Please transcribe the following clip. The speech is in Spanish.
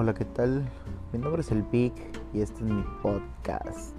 Hola, ¿qué tal? Mi nombre es El Pic y este es mi podcast.